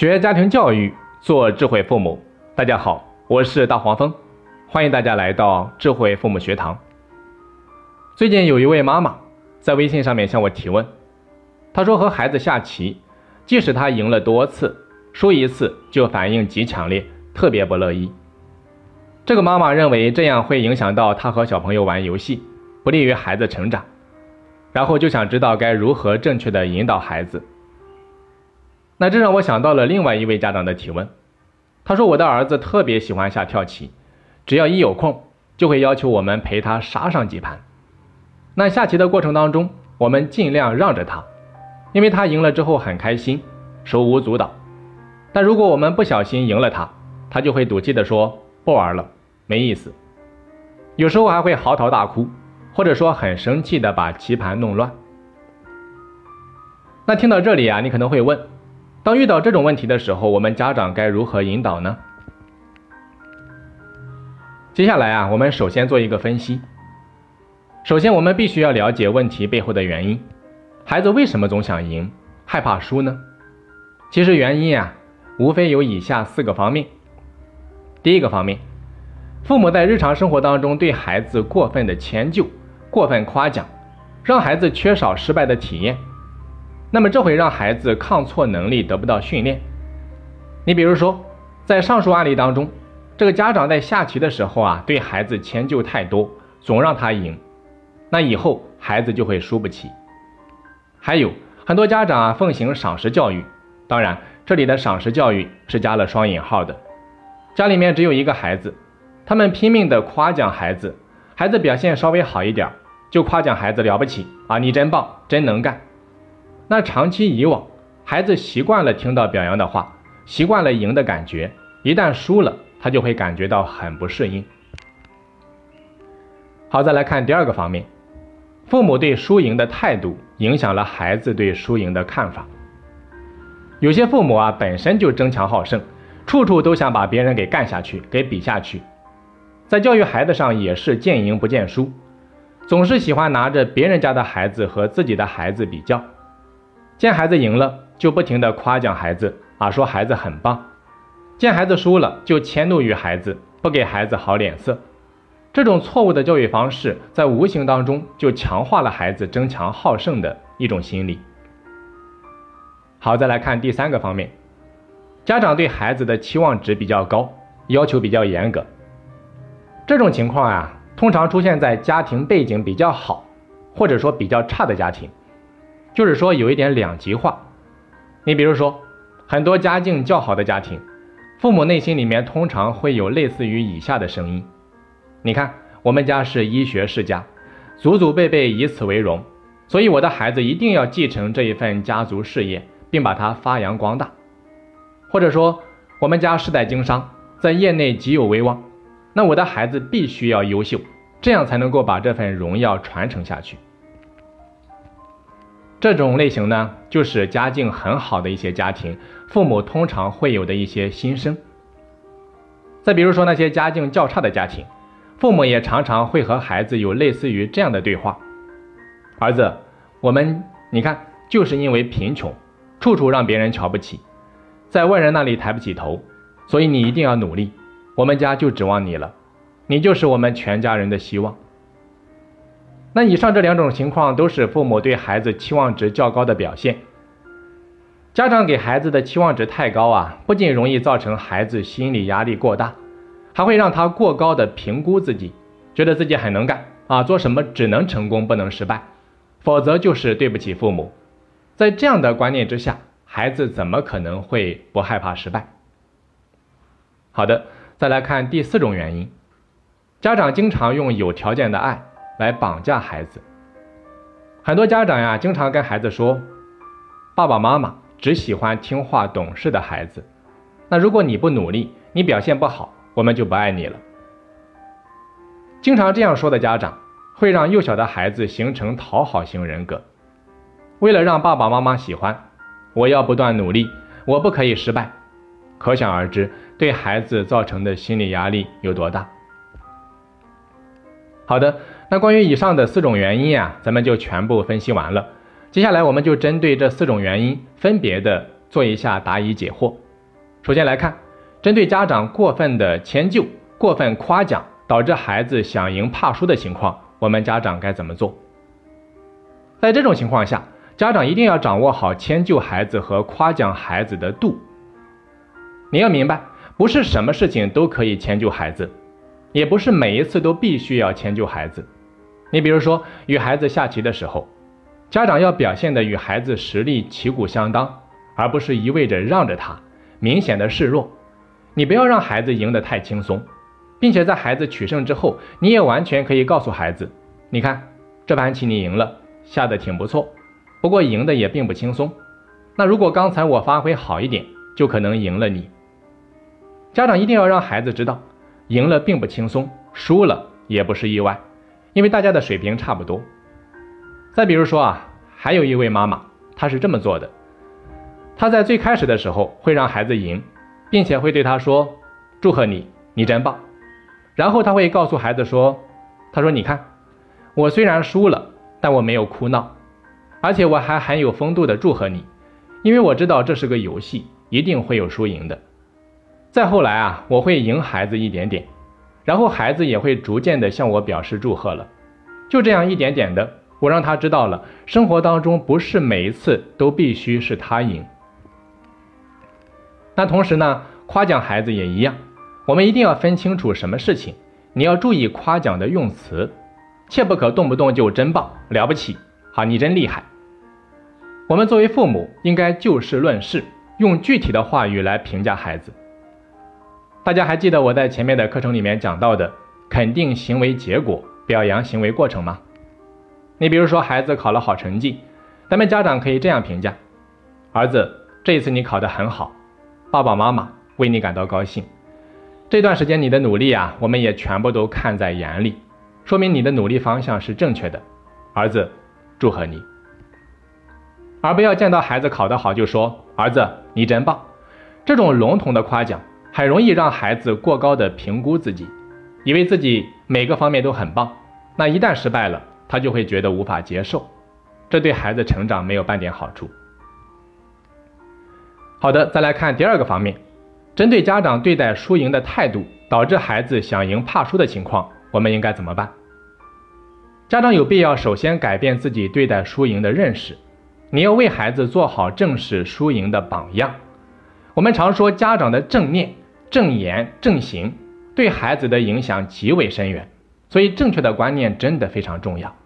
学家庭教育，做智慧父母。大家好，我是大黄蜂，欢迎大家来到智慧父母学堂。最近有一位妈妈在微信上面向我提问，她说和孩子下棋，即使他赢了多次，输一次就反应极强烈，特别不乐意。这个妈妈认为这样会影响到她和小朋友玩游戏，不利于孩子成长，然后就想知道该如何正确的引导孩子。那这让我想到了另外一位家长的提问，他说：“我的儿子特别喜欢下跳棋，只要一有空，就会要求我们陪他杀上几盘。那下棋的过程当中，我们尽量让着他，因为他赢了之后很开心，手舞足蹈。但如果我们不小心赢了他，他就会赌气的说不玩了，没意思。有时候还会嚎啕大哭，或者说很生气的把棋盘弄乱。那听到这里啊，你可能会问。”当遇到这种问题的时候，我们家长该如何引导呢？接下来啊，我们首先做一个分析。首先，我们必须要了解问题背后的原因。孩子为什么总想赢，害怕输呢？其实原因啊，无非有以下四个方面。第一个方面，父母在日常生活当中对孩子过分的迁就、过分夸奖，让孩子缺少失败的体验。那么这会让孩子抗挫能力得不到训练。你比如说，在上述案例当中，这个家长在下棋的时候啊，对孩子迁就太多，总让他赢，那以后孩子就会输不起。还有很多家长啊，奉行赏识教育，当然这里的赏识教育是加了双引号的。家里面只有一个孩子，他们拼命的夸奖孩子，孩子表现稍微好一点，就夸奖孩子了不起啊，你真棒，真能干。那长期以往，孩子习惯了听到表扬的话，习惯了赢的感觉，一旦输了，他就会感觉到很不适应。好，再来看第二个方面，父母对输赢的态度影响了孩子对输赢的看法。有些父母啊，本身就争强好胜，处处都想把别人给干下去，给比下去，在教育孩子上也是见赢不见输，总是喜欢拿着别人家的孩子和自己的孩子比较。见孩子赢了，就不停的夸奖孩子啊，说孩子很棒；见孩子输了，就迁怒于孩子，不给孩子好脸色。这种错误的教育方式，在无形当中就强化了孩子争强好胜的一种心理。好，再来看第三个方面，家长对孩子的期望值比较高，要求比较严格。这种情况啊，通常出现在家庭背景比较好，或者说比较差的家庭。就是说有一点两极化，你比如说，很多家境较好的家庭，父母内心里面通常会有类似于以下的声音：你看，我们家是医学世家，祖祖辈辈以此为荣，所以我的孩子一定要继承这一份家族事业，并把它发扬光大。或者说，我们家世代经商，在业内极有威望，那我的孩子必须要优秀，这样才能够把这份荣耀传承下去。这种类型呢，就是家境很好的一些家庭，父母通常会有的一些心声。再比如说那些家境较差的家庭，父母也常常会和孩子有类似于这样的对话：儿子，我们你看，就是因为贫穷，处处让别人瞧不起，在外人那里抬不起头，所以你一定要努力，我们家就指望你了，你就是我们全家人的希望。那以上这两种情况都是父母对孩子期望值较高的表现。家长给孩子的期望值太高啊，不仅容易造成孩子心理压力过大，还会让他过高的评估自己，觉得自己很能干啊，做什么只能成功不能失败，否则就是对不起父母。在这样的观念之下，孩子怎么可能会不害怕失败？好的，再来看第四种原因，家长经常用有条件的爱。来绑架孩子，很多家长呀，经常跟孩子说：“爸爸妈妈只喜欢听话懂事的孩子，那如果你不努力，你表现不好，我们就不爱你了。”经常这样说的家长，会让幼小的孩子形成讨好型人格。为了让爸爸妈妈喜欢，我要不断努力，我不可以失败。可想而知，对孩子造成的心理压力有多大。好的。那关于以上的四种原因啊，咱们就全部分析完了。接下来我们就针对这四种原因分别的做一下答疑解惑。首先来看，针对家长过分的迁就、过分夸奖，导致孩子想赢怕输的情况，我们家长该怎么做？在这种情况下，家长一定要掌握好迁就孩子和夸奖孩子的度。你要明白，不是什么事情都可以迁就孩子，也不是每一次都必须要迁就孩子。你比如说，与孩子下棋的时候，家长要表现的与孩子实力旗鼓相当，而不是一味着让着他，明显的示弱。你不要让孩子赢得太轻松，并且在孩子取胜之后，你也完全可以告诉孩子：“你看，这盘棋你赢了。”下的挺不错，不过赢的也并不轻松。那如果刚才我发挥好一点，就可能赢了你。家长一定要让孩子知道，赢了并不轻松，输了也不是意外，因为大家的水平差不多。再比如说啊，还有一位妈妈，她是这么做的：她在最开始的时候会让孩子赢，并且会对他说：“祝贺你，你真棒。”然后他会告诉孩子说：“他说你看，我虽然输了。”但我没有哭闹，而且我还很有风度的祝贺你，因为我知道这是个游戏，一定会有输赢的。再后来啊，我会赢孩子一点点，然后孩子也会逐渐的向我表示祝贺了。就这样一点点的，我让他知道了，生活当中不是每一次都必须是他赢。那同时呢，夸奖孩子也一样，我们一定要分清楚什么事情，你要注意夸奖的用词。切不可动不动就真棒了不起，好你真厉害。我们作为父母，应该就事论事，用具体的话语来评价孩子。大家还记得我在前面的课程里面讲到的肯定行为结果，表扬行为过程吗？你比如说孩子考了好成绩，咱们家长可以这样评价：儿子，这一次你考得很好，爸爸妈妈为你感到高兴。这段时间你的努力啊，我们也全部都看在眼里。说明你的努力方向是正确的，儿子，祝贺你。而不要见到孩子考得好就说儿子你真棒，这种笼统的夸奖很容易让孩子过高的评估自己，以为自己每个方面都很棒。那一旦失败了，他就会觉得无法接受，这对孩子成长没有半点好处。好的，再来看第二个方面，针对家长对待输赢的态度，导致孩子想赢怕输的情况，我们应该怎么办？家长有必要首先改变自己对待输赢的认识，你要为孩子做好正视输赢的榜样。我们常说家长的正念、正言、正行对孩子的影响极为深远，所以正确的观念真的非常重要。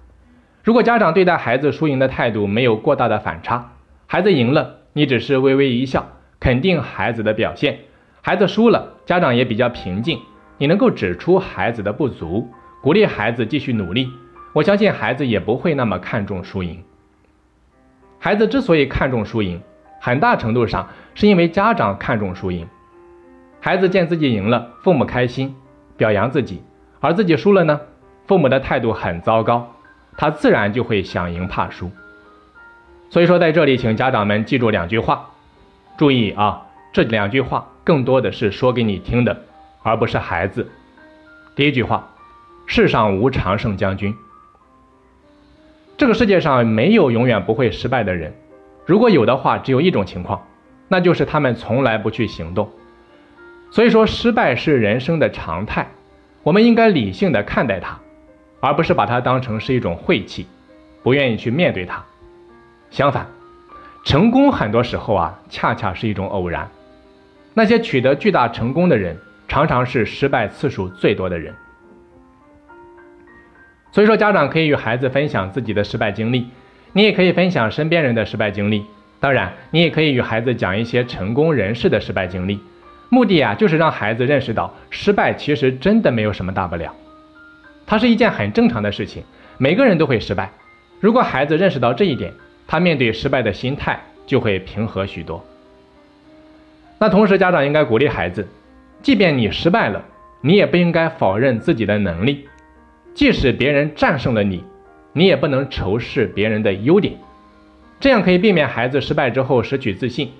如果家长对待孩子输赢的态度没有过大的反差，孩子赢了，你只是微微一笑，肯定孩子的表现；孩子输了，家长也比较平静，你能够指出孩子的不足，鼓励孩子继续努力。我相信孩子也不会那么看重输赢。孩子之所以看重输赢，很大程度上是因为家长看重输赢。孩子见自己赢了，父母开心，表扬自己；而自己输了呢，父母的态度很糟糕，他自然就会想赢怕输。所以说，在这里，请家长们记住两句话，注意啊，这两句话更多的是说给你听的，而不是孩子。第一句话：世上无常胜将军。这个世界上没有永远不会失败的人，如果有的话，只有一种情况，那就是他们从来不去行动。所以说，失败是人生的常态，我们应该理性的看待它，而不是把它当成是一种晦气，不愿意去面对它。相反，成功很多时候啊，恰恰是一种偶然。那些取得巨大成功的人，常常是失败次数最多的人。所以说，家长可以与孩子分享自己的失败经历，你也可以分享身边人的失败经历。当然，你也可以与孩子讲一些成功人士的失败经历，目的啊，就是让孩子认识到失败其实真的没有什么大不了，它是一件很正常的事情，每个人都会失败。如果孩子认识到这一点，他面对失败的心态就会平和许多。那同时，家长应该鼓励孩子，即便你失败了，你也不应该否认自己的能力。即使别人战胜了你，你也不能仇视别人的优点，这样可以避免孩子失败之后失去自信，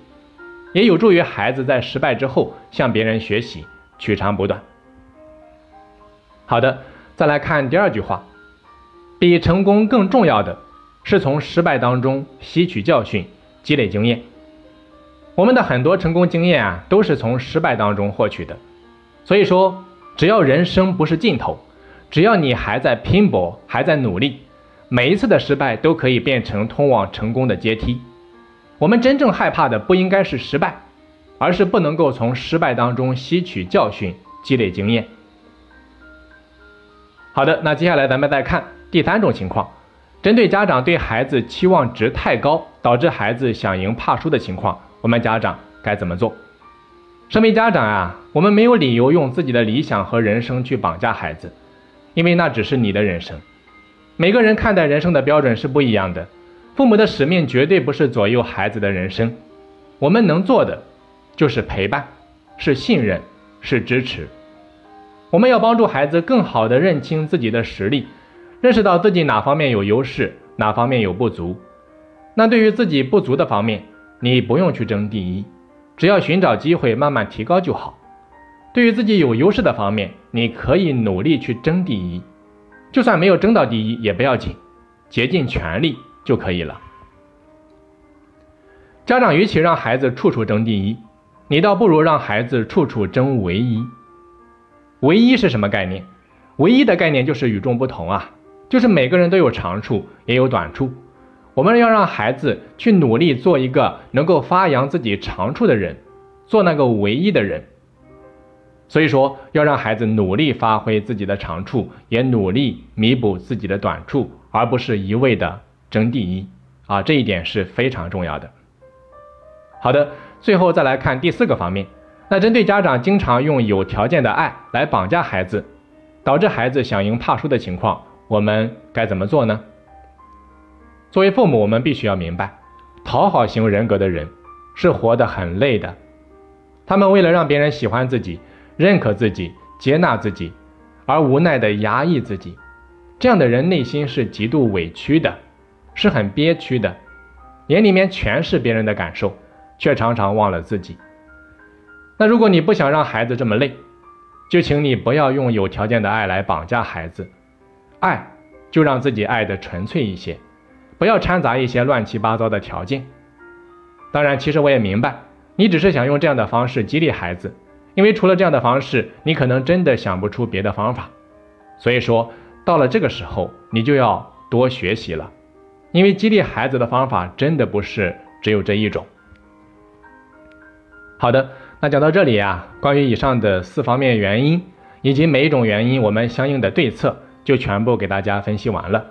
也有助于孩子在失败之后向别人学习，取长补短。好的，再来看第二句话，比成功更重要的是从失败当中吸取教训，积累经验。我们的很多成功经验啊，都是从失败当中获取的。所以说，只要人生不是尽头，只要你还在拼搏，还在努力，每一次的失败都可以变成通往成功的阶梯。我们真正害怕的不应该是失败，而是不能够从失败当中吸取教训，积累经验。好的，那接下来咱们再看第三种情况，针对家长对孩子期望值太高，导致孩子想赢怕输的情况。我们家长该怎么做？身为家长啊，我们没有理由用自己的理想和人生去绑架孩子，因为那只是你的人生。每个人看待人生的标准是不一样的，父母的使命绝对不是左右孩子的人生。我们能做的就是陪伴，是信任，是支持。我们要帮助孩子更好地认清自己的实力，认识到自己哪方面有优势，哪方面有不足。那对于自己不足的方面，你不用去争第一，只要寻找机会慢慢提高就好。对于自己有优势的方面，你可以努力去争第一，就算没有争到第一也不要紧，竭尽全力就可以了。家长与其让孩子处处争第一，你倒不如让孩子处处争唯一。唯一是什么概念？唯一的概念就是与众不同啊，就是每个人都有长处，也有短处。我们要让孩子去努力做一个能够发扬自己长处的人，做那个唯一的人。所以说，要让孩子努力发挥自己的长处，也努力弥补自己的短处，而不是一味的争第一啊！这一点是非常重要的。好的，最后再来看第四个方面。那针对家长经常用有条件的爱来绑架孩子，导致孩子想赢怕输的情况，我们该怎么做呢？作为父母，我们必须要明白，讨好型人格的人是活得很累的。他们为了让别人喜欢自己、认可自己、接纳自己，而无奈的压抑自己。这样的人内心是极度委屈的，是很憋屈的，眼里面全是别人的感受，却常常忘了自己。那如果你不想让孩子这么累，就请你不要用有条件的爱来绑架孩子，爱就让自己爱的纯粹一些。不要掺杂一些乱七八糟的条件。当然，其实我也明白，你只是想用这样的方式激励孩子，因为除了这样的方式，你可能真的想不出别的方法。所以说，到了这个时候，你就要多学习了，因为激励孩子的方法真的不是只有这一种。好的，那讲到这里啊，关于以上的四方面原因以及每一种原因我们相应的对策，就全部给大家分析完了。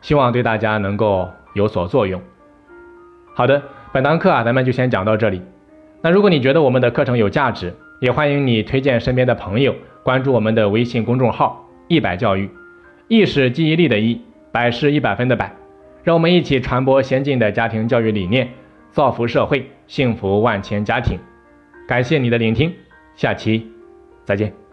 希望对大家能够有所作用。好的，本堂课啊，咱们就先讲到这里。那如果你觉得我们的课程有价值，也欢迎你推荐身边的朋友关注我们的微信公众号“一百教育”，意是记忆力的一，百是一百分的百。让我们一起传播先进的家庭教育理念，造福社会，幸福万千家庭。感谢你的聆听，下期再见。